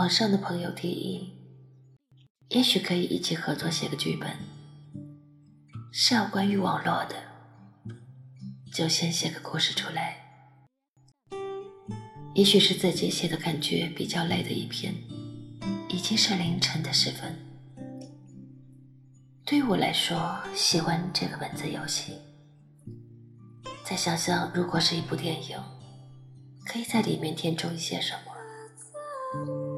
网上的朋友提议，也许可以一起合作写个剧本，是要关于网络的，就先写个故事出来。也许是自己写的感觉比较累的一篇，已经是凌晨的时分。对于我来说，喜欢这个文字游戏。再想想，如果是一部电影，可以在里面填充一些什么？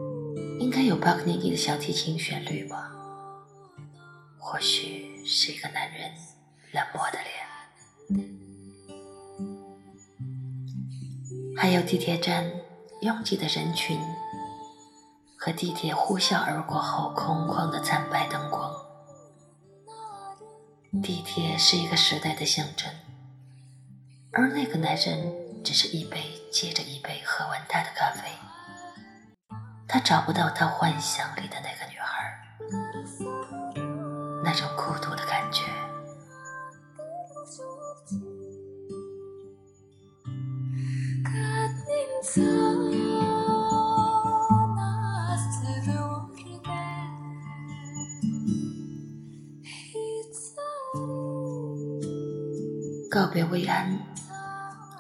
有巴克尼尼的小提琴旋律吧？或许是一个男人冷漠的脸。还有地铁站拥挤的人群，和地铁呼啸而过后空旷的惨白灯光。地铁是一个时代的象征，而那个男人只是一杯接着一杯喝完他的咖啡。他找不到他幻想里的那个女孩，那种孤独的感觉。告别薇安，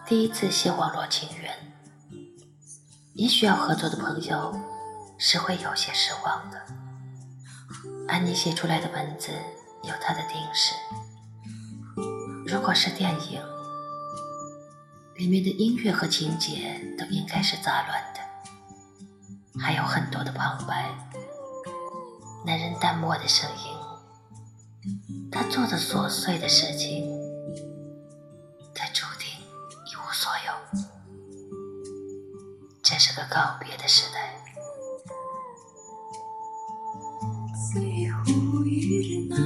第一次写网络情缘，也许要合作的朋友是会有些失望的。安妮写出来的文字有她的定式，如果是电影，里面的音乐和情节都应该是杂乱的，还有很多的旁白，男人淡漠的声音，他做的琐碎的事情。他注定一无所有这是个告别的时代。最后一日那。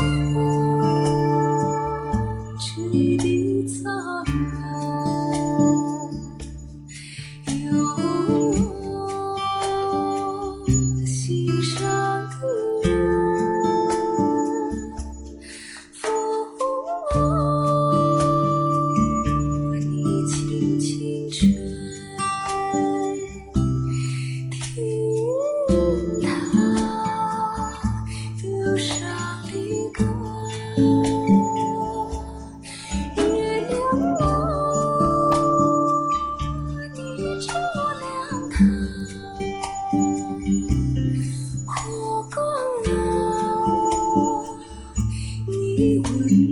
Música be with